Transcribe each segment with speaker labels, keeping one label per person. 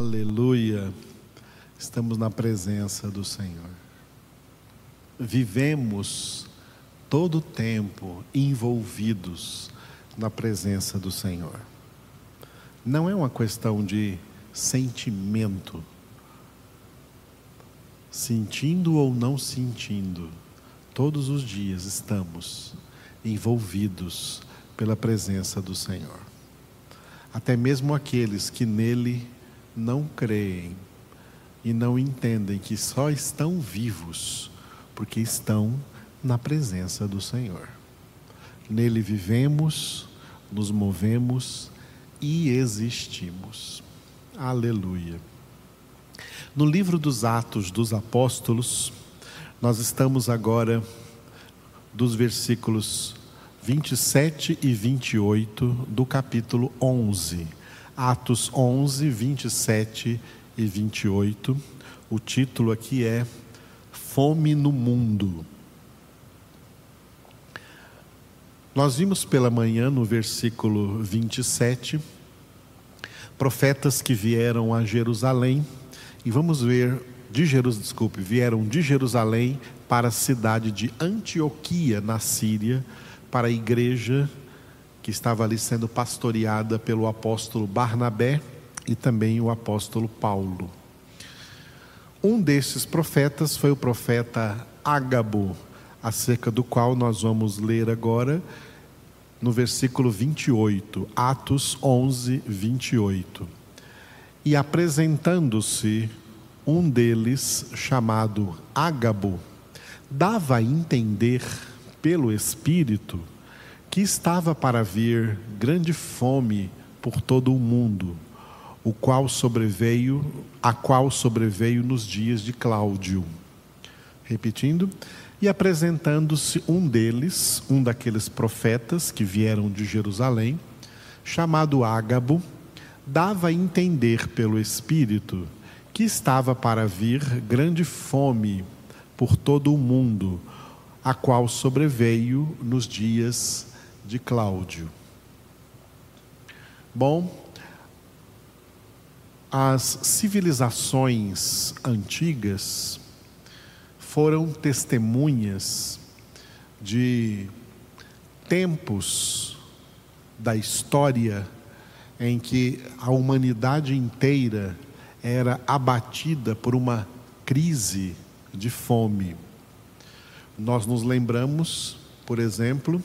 Speaker 1: Aleluia. Estamos na presença do Senhor. Vivemos todo o tempo envolvidos na presença do Senhor. Não é uma questão de sentimento, sentindo ou não sentindo, todos os dias estamos envolvidos pela presença do Senhor. Até mesmo aqueles que nele não creem e não entendem que só estão vivos porque estão na presença do Senhor. Nele vivemos, nos movemos e existimos. Aleluia. No livro dos Atos dos Apóstolos, nós estamos agora dos versículos 27 e 28 do capítulo 11. Atos 11, 27 e 28. O título aqui é Fome no Mundo. Nós vimos pela manhã no versículo 27 profetas que vieram a Jerusalém e vamos ver de Jerusalém, desculpe, vieram de Jerusalém para a cidade de Antioquia na Síria, para a igreja que estava ali sendo pastoreada pelo apóstolo Barnabé e também o apóstolo Paulo. Um desses profetas foi o profeta Ágabo, acerca do qual nós vamos ler agora no versículo 28, Atos 11, 28. E apresentando-se um deles, chamado Ágabo, dava a entender pelo Espírito que estava para vir grande fome por todo o mundo, o qual sobreveio, a qual sobreveio nos dias de Cláudio. Repetindo, e apresentando-se um deles, um daqueles profetas que vieram de Jerusalém, chamado Ágabo, dava a entender pelo Espírito que estava para vir grande fome por todo o mundo, a qual sobreveio nos dias de Cláudio. Bom, as civilizações antigas foram testemunhas de tempos da história em que a humanidade inteira era abatida por uma crise de fome. Nós nos lembramos, por exemplo,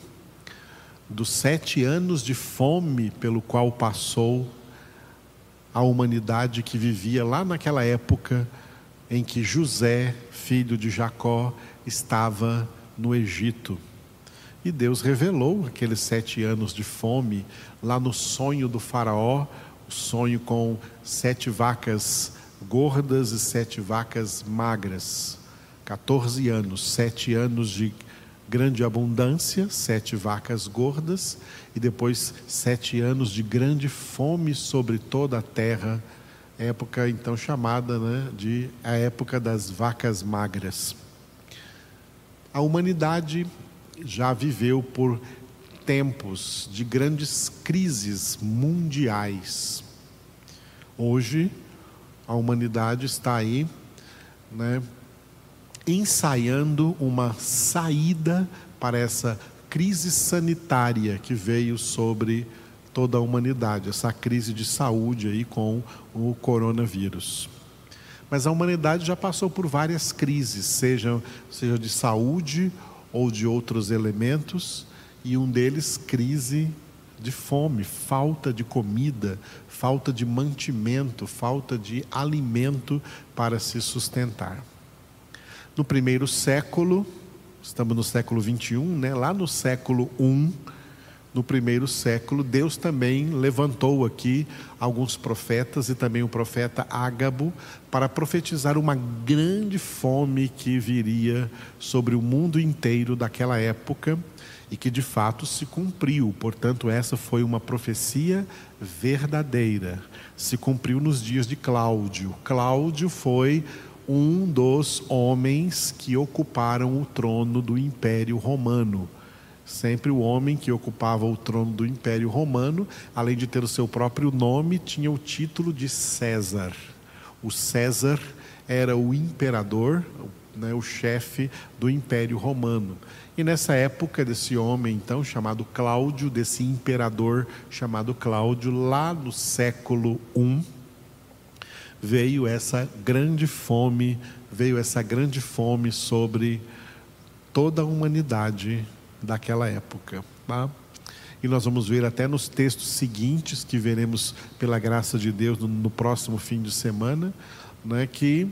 Speaker 1: dos sete anos de fome pelo qual passou a humanidade que vivia lá naquela época em que José, filho de Jacó, estava no Egito. E Deus revelou aqueles sete anos de fome lá no sonho do Faraó, o sonho com sete vacas gordas e sete vacas magras. 14 anos, sete anos de grande abundância, sete vacas gordas, e depois sete anos de grande fome sobre toda a terra, época então chamada né, de a época das vacas magras. A humanidade já viveu por tempos de grandes crises mundiais. Hoje, a humanidade está aí, né, ensaiando uma saída para essa crise sanitária que veio sobre toda a humanidade, essa crise de saúde aí com o coronavírus. Mas a humanidade já passou por várias crises, seja, seja de saúde ou de outros elementos, e um deles crise de fome, falta de comida, falta de mantimento, falta de alimento para se sustentar. No primeiro século, estamos no século 21, né? lá no século I, no primeiro século, Deus também levantou aqui alguns profetas e também o profeta Ágabo para profetizar uma grande fome que viria sobre o mundo inteiro daquela época e que de fato se cumpriu. Portanto, essa foi uma profecia verdadeira. Se cumpriu nos dias de Cláudio. Cláudio foi um dos homens que ocuparam o trono do Império Romano. Sempre o homem que ocupava o trono do Império Romano, além de ter o seu próprio nome, tinha o título de César. O César era o imperador, né, o chefe do Império Romano. E nessa época desse homem, então, chamado Cláudio, desse imperador chamado Cláudio, lá no século I, veio essa grande fome, veio essa grande fome sobre toda a humanidade daquela época. Tá? E nós vamos ver até nos textos seguintes, que veremos pela graça de Deus no, no próximo fim de semana, né, que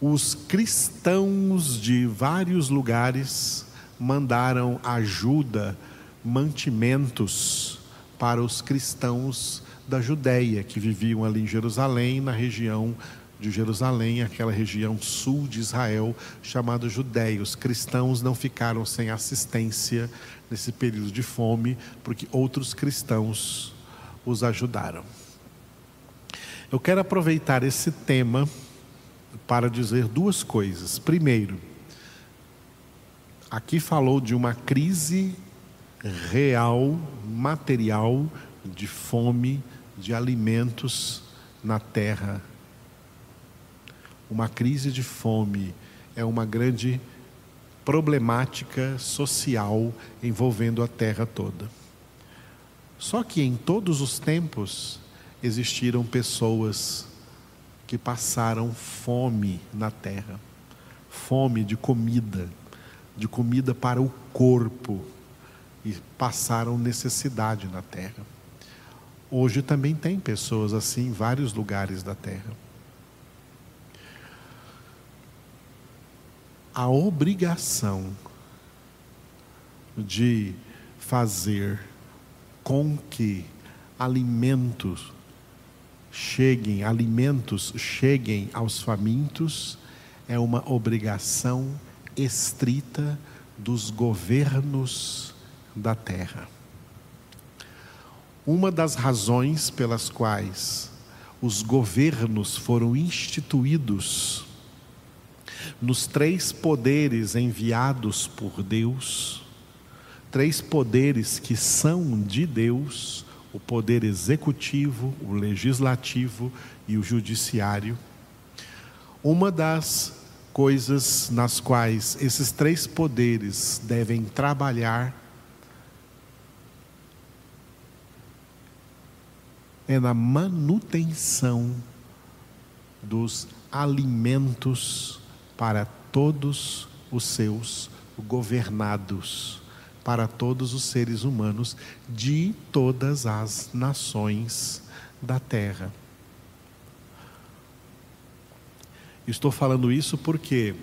Speaker 1: os cristãos de vários lugares mandaram ajuda, mantimentos para os cristãos da Judéia que viviam ali em Jerusalém, na região de Jerusalém, aquela região sul de Israel, chamada Judéia. Os cristãos não ficaram sem assistência nesse período de fome, porque outros cristãos os ajudaram. Eu quero aproveitar esse tema para dizer duas coisas. Primeiro, aqui falou de uma crise real, material, de fome, de alimentos na terra uma crise de fome é uma grande problemática social envolvendo a terra toda. Só que em todos os tempos existiram pessoas que passaram fome na terra fome de comida, de comida para o corpo, e passaram necessidade na terra. Hoje também tem pessoas assim em vários lugares da terra. a obrigação de fazer com que alimentos cheguem, alimentos cheguem aos famintos, é uma obrigação estrita dos governos da terra. Uma das razões pelas quais os governos foram instituídos nos três poderes enviados por Deus, três poderes que são de Deus: o poder executivo, o legislativo e o judiciário. Uma das coisas nas quais esses três poderes devem trabalhar é na manutenção dos alimentos para todos os seus governados, para todos os seres humanos de todas as nações da terra. Estou falando isso porque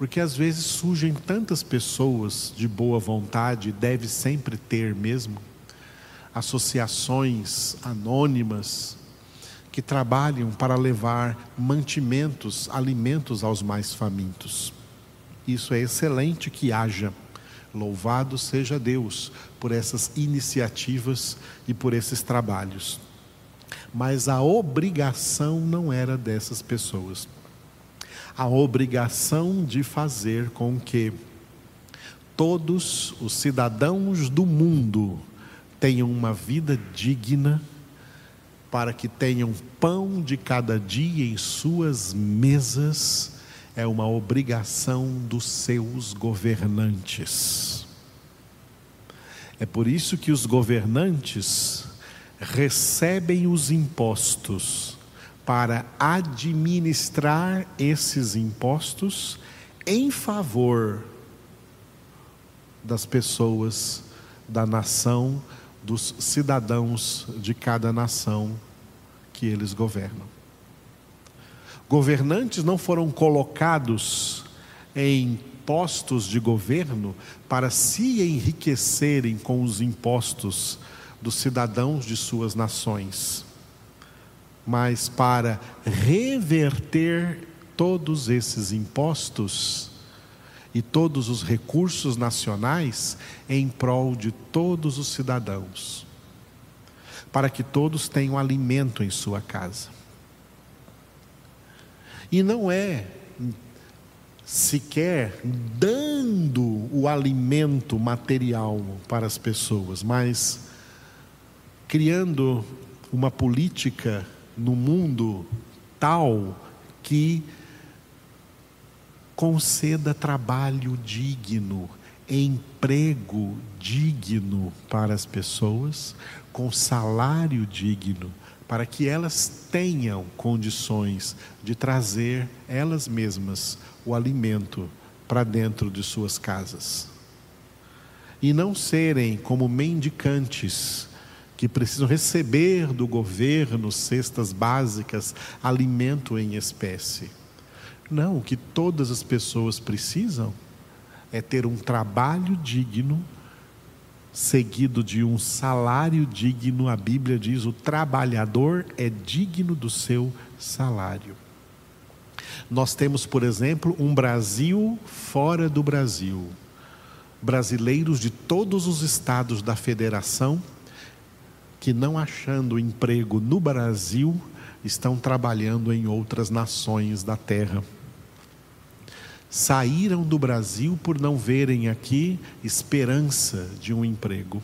Speaker 1: porque às vezes surgem tantas pessoas de boa vontade, deve sempre ter mesmo, associações anônimas, que trabalham para levar mantimentos, alimentos aos mais famintos. Isso é excelente que haja. Louvado seja Deus por essas iniciativas e por esses trabalhos. Mas a obrigação não era dessas pessoas. A obrigação de fazer com que todos os cidadãos do mundo tenham uma vida digna para que tenham pão de cada dia em suas mesas, é uma obrigação dos seus governantes. É por isso que os governantes recebem os impostos para administrar esses impostos em favor das pessoas da nação dos cidadãos de cada nação que eles governam. Governantes não foram colocados em postos de governo para se enriquecerem com os impostos dos cidadãos de suas nações, mas para reverter todos esses impostos e todos os recursos nacionais em prol de todos os cidadãos, para que todos tenham alimento em sua casa. E não é sequer dando o alimento material para as pessoas, mas criando uma política no mundo tal que conceda trabalho digno, emprego digno para as pessoas, com salário digno, para que elas tenham condições de trazer elas mesmas o alimento para dentro de suas casas. E não serem como mendicantes que precisam receber do governo cestas básicas, alimento em espécie. Não, o que todas as pessoas precisam é ter um trabalho digno seguido de um salário digno, a Bíblia diz: o trabalhador é digno do seu salário. Nós temos, por exemplo, um Brasil fora do Brasil. Brasileiros de todos os estados da federação que, não achando emprego no Brasil, estão trabalhando em outras nações da terra saíram do Brasil por não verem aqui esperança de um emprego.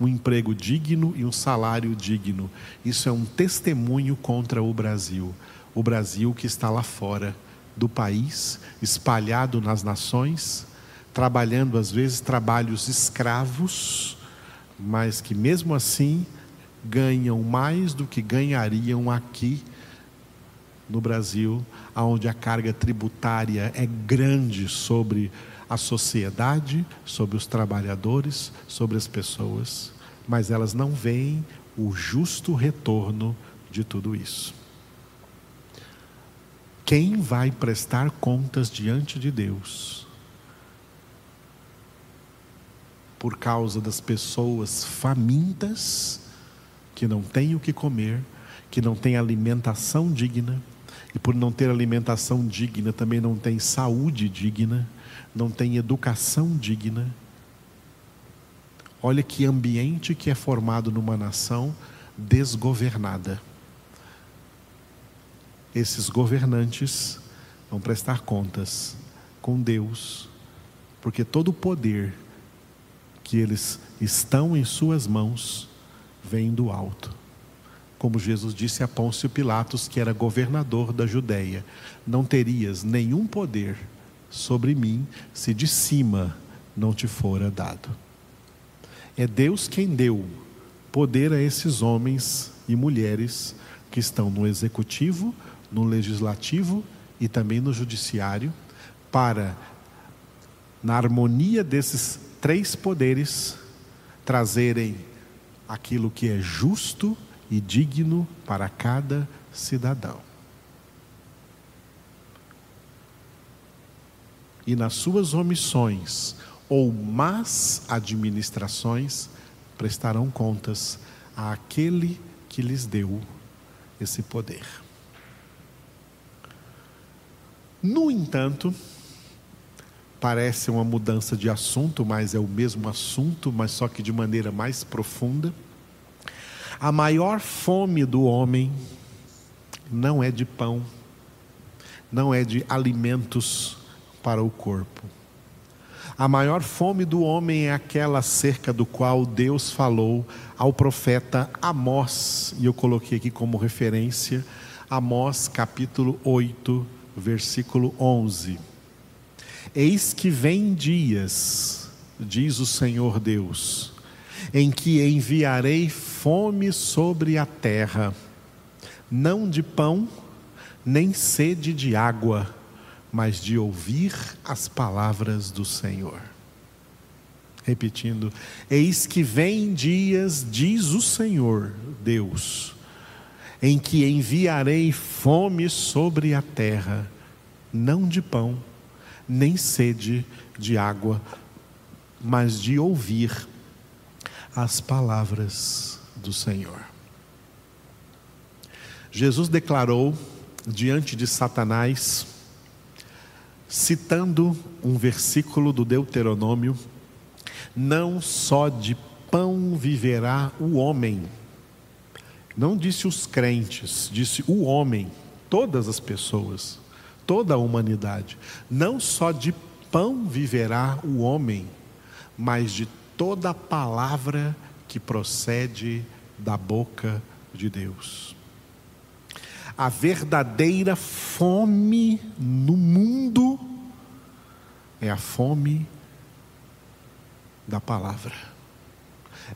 Speaker 1: Um emprego digno e um salário digno. Isso é um testemunho contra o Brasil. O Brasil que está lá fora do país, espalhado nas nações, trabalhando às vezes trabalhos escravos, mas que mesmo assim ganham mais do que ganhariam aqui no Brasil, onde a carga tributária é grande sobre a sociedade, sobre os trabalhadores, sobre as pessoas, mas elas não veem o justo retorno de tudo isso. Quem vai prestar contas diante de Deus por causa das pessoas famintas que não têm o que comer, que não têm alimentação digna, e por não ter alimentação digna, também não tem saúde digna, não tem educação digna. Olha que ambiente que é formado numa nação desgovernada. Esses governantes vão prestar contas com Deus, porque todo o poder que eles estão em suas mãos vem do alto como Jesus disse a Pôncio Pilatos, que era governador da Judéia: Não terias nenhum poder sobre mim se de cima não te fora dado. É Deus quem deu poder a esses homens e mulheres que estão no executivo, no legislativo e também no judiciário, para, na harmonia desses três poderes, trazerem aquilo que é justo e digno para cada cidadão. E nas suas omissões ou más administrações, prestarão contas àquele que lhes deu esse poder. No entanto, parece uma mudança de assunto, mas é o mesmo assunto, mas só que de maneira mais profunda. A maior fome do homem não é de pão, não é de alimentos para o corpo. A maior fome do homem é aquela acerca do qual Deus falou ao profeta Amós, e eu coloquei aqui como referência Amós capítulo 8, versículo 11. Eis que vem dias, diz o Senhor Deus, em que enviarei fome sobre a terra, não de pão, nem sede de água, mas de ouvir as palavras do Senhor. Repetindo, eis que vem dias, diz o Senhor Deus, em que enviarei fome sobre a terra, não de pão, nem sede de água, mas de ouvir as palavras do Senhor. Jesus declarou diante de Satanás, citando um versículo do Deuteronômio: Não só de pão viverá o homem. Não disse os crentes, disse o homem, todas as pessoas, toda a humanidade. Não só de pão viverá o homem, mas de toda palavra que procede da boca de Deus. A verdadeira fome no mundo é a fome da palavra.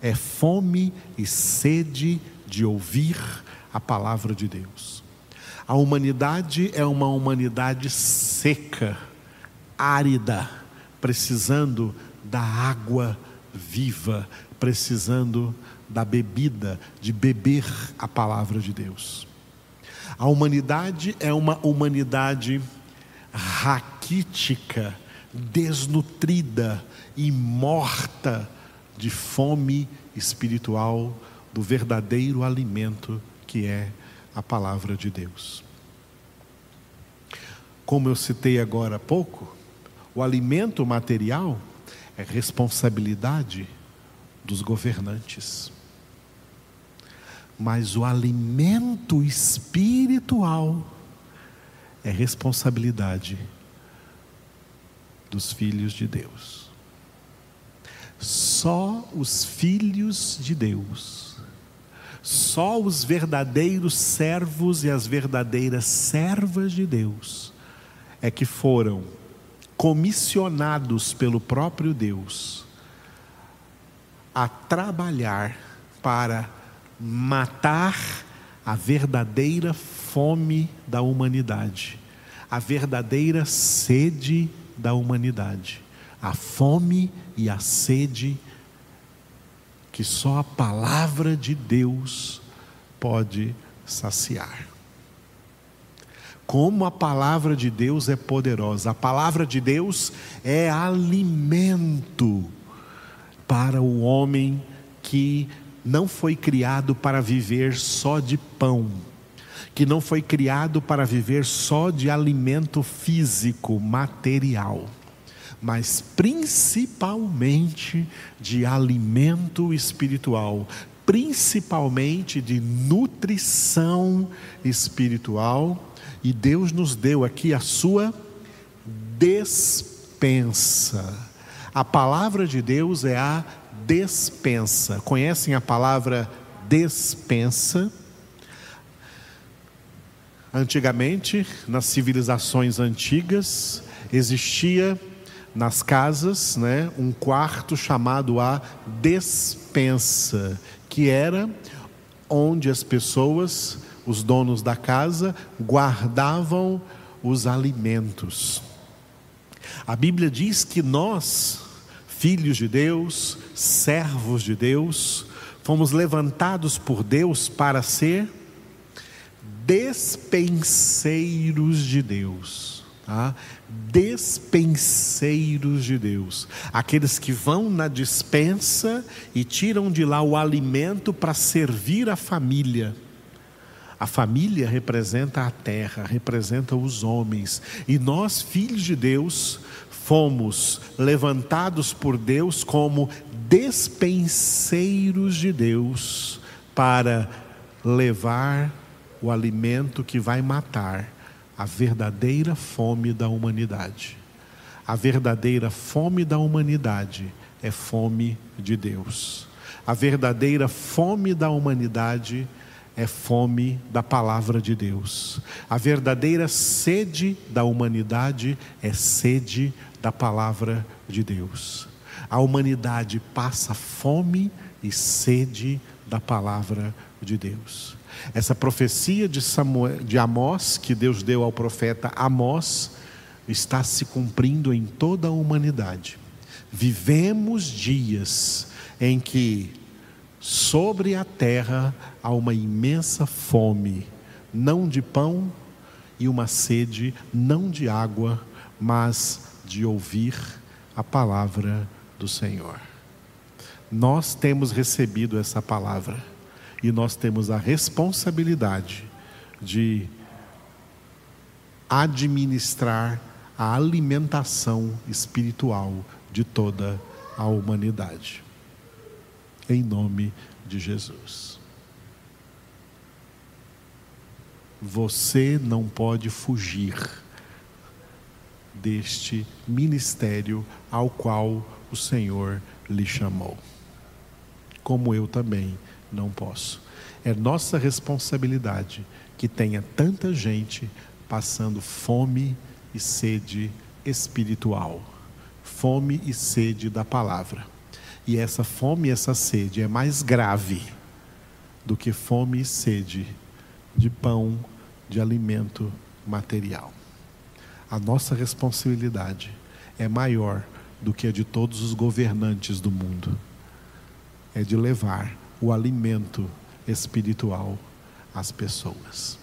Speaker 1: É fome e sede de ouvir a palavra de Deus. A humanidade é uma humanidade seca, árida, precisando da água viva, precisando da bebida, de beber a palavra de Deus. A humanidade é uma humanidade raquítica, desnutrida e morta de fome espiritual do verdadeiro alimento que é a palavra de Deus. Como eu citei agora há pouco, o alimento material é responsabilidade dos governantes. Mas o alimento espiritual é responsabilidade dos filhos de Deus. Só os filhos de Deus, só os verdadeiros servos e as verdadeiras servas de Deus é que foram comissionados pelo próprio Deus a trabalhar para matar a verdadeira fome da humanidade, a verdadeira sede da humanidade, a fome e a sede que só a palavra de Deus pode saciar. Como a palavra de Deus é poderosa, a palavra de Deus é alimento para o homem que não foi criado para viver só de pão, que não foi criado para viver só de alimento físico, material, mas principalmente de alimento espiritual, principalmente de nutrição espiritual, e Deus nos deu aqui a sua despensa. A palavra de Deus é a despensa. Conhecem a palavra despensa? Antigamente, nas civilizações antigas, existia nas casas, né, um quarto chamado a despensa, que era onde as pessoas, os donos da casa, guardavam os alimentos. A Bíblia diz que nós, filhos de Deus, servos de Deus, fomos levantados por Deus para ser despenseiros de Deus. Tá? Despenseiros de Deus, aqueles que vão na dispensa e tiram de lá o alimento para servir a família. A família representa a terra, representa os homens, e nós, filhos de Deus, fomos levantados por Deus como despenseiros de Deus para levar o alimento que vai matar a verdadeira fome da humanidade. A verdadeira fome da humanidade é fome de Deus. A verdadeira fome da humanidade é fome da palavra de Deus. A verdadeira sede da humanidade é sede da palavra de Deus. A humanidade passa fome e sede da palavra de Deus. Essa profecia de, Samuel, de Amós, que Deus deu ao profeta Amós, está se cumprindo em toda a humanidade. Vivemos dias em que sobre a terra há uma imensa fome, não de pão e uma sede, não de água, mas de ouvir a palavra do Senhor. Nós temos recebido essa palavra e nós temos a responsabilidade de administrar a alimentação espiritual de toda a humanidade. Em nome de Jesus. Você não pode fugir deste ministério ao qual o Senhor lhe chamou. Como eu também não posso. É nossa responsabilidade que tenha tanta gente passando fome e sede espiritual, fome e sede da palavra. E essa fome e essa sede é mais grave do que fome e sede de pão, de alimento material. A nossa responsabilidade é maior do que a de todos os governantes do mundo. É de levar o alimento espiritual às pessoas.